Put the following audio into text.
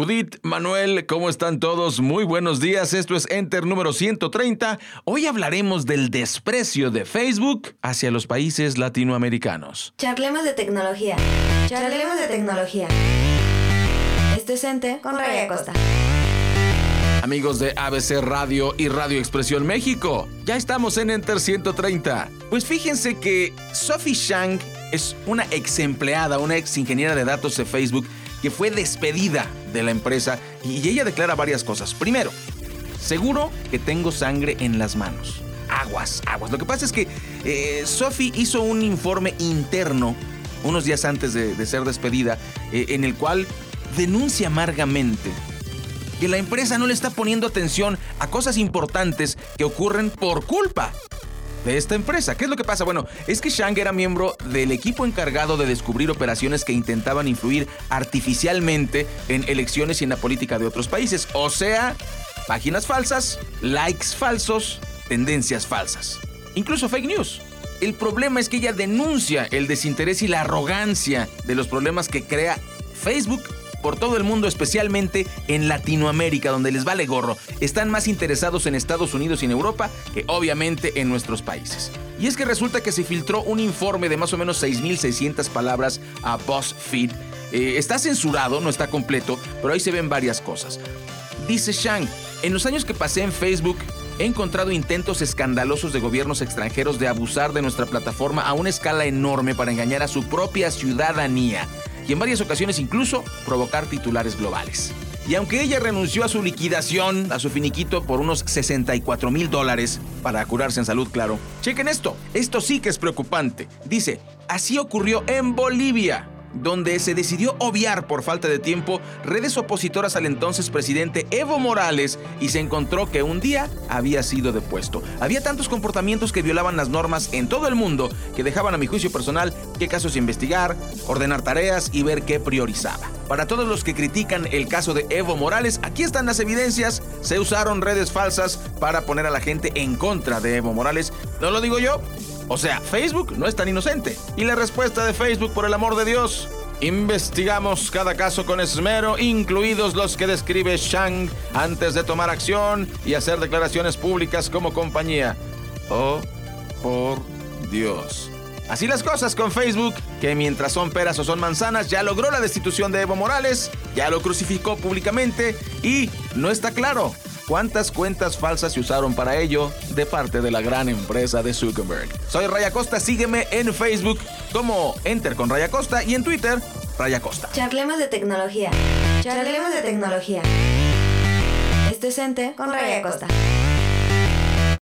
Judith, Manuel, ¿cómo están todos? Muy buenos días, esto es Enter número 130. Hoy hablaremos del desprecio de Facebook hacia los países latinoamericanos. Charlemos de tecnología. Charlemos de tecnología. Esto es Enter con Raya Costa. Amigos de ABC Radio y Radio Expresión México, ya estamos en Enter 130. Pues fíjense que Sophie Shang es una ex empleada, una ex ingeniera de datos de Facebook que fue despedida de la empresa y ella declara varias cosas. Primero, seguro que tengo sangre en las manos. Aguas, aguas. Lo que pasa es que eh, Sophie hizo un informe interno unos días antes de, ser despedida eh, en el cual denuncia amargamente que la empresa no le está poniendo atención a cosas importantes que ocurren por culpa de esta empresa. ¿Qué es lo que pasa? Bueno, es que Shang era miembro del equipo encargado de descubrir operaciones que intentaban influir artificialmente en elecciones y en la política de otros países. O sea, páginas falsas, likes falsos, tendencias falsas. Incluso fake news. El problema es que ella denuncia el desinterés y la arrogancia de los problemas que crea Facebook por todo el mundo, especialmente en Latinoamérica, donde les vale gorro. Están más interesados en Estados Unidos y en Europa que obviamente en nuestros países. Y es que resulta que se filtró un informe de más o menos 6.600 palabras a BuzzFeed. Eh, está censurado, no está completo, pero ahí se ven varias cosas. Dice Shang, en los años que pasé en Facebook, he encontrado intentos escandalosos de gobiernos extranjeros de abusar de nuestra plataforma a una escala enorme para engañar a su propia ciudadanía y en varias ocasiones incluso provocar titulares globales. Y aunque ella renunció a su liquidación, a su finiquito por unos 64 mil dólares, para curarse en salud, claro, chequen esto, esto sí que es preocupante. Dice, así ocurrió en Bolivia donde se decidió obviar por falta de tiempo redes opositoras al entonces presidente Evo Morales y se encontró que un día había sido depuesto. Había tantos comportamientos que violaban las normas en todo el mundo que dejaban a mi juicio personal qué casos investigar, ordenar tareas y ver qué priorizaba. Para todos los que critican el caso de Evo Morales, aquí están las evidencias. Se usaron redes falsas para poner a la gente en contra de Evo Morales. No lo digo yo, o sea, Facebook no es tan inocente. Y la respuesta de Facebook, por el amor de Dios, Investigamos cada caso con esmero, incluidos los que describe Shang antes de tomar acción y hacer declaraciones públicas como compañía. Oh, por Dios. Así las cosas con Facebook, que mientras son peras o son manzanas, ya logró la destitución de Evo Morales, ya lo crucificó públicamente y no está claro cuántas cuentas falsas se usaron para ello de parte de la gran empresa de Zuckerberg. Soy Raya Costa, sígueme en Facebook como Enter con Raya Costa y en Twitter Raya Costa. Charlemos de tecnología. Charlemos de tecnología. Esto es Enter con Raya Costa.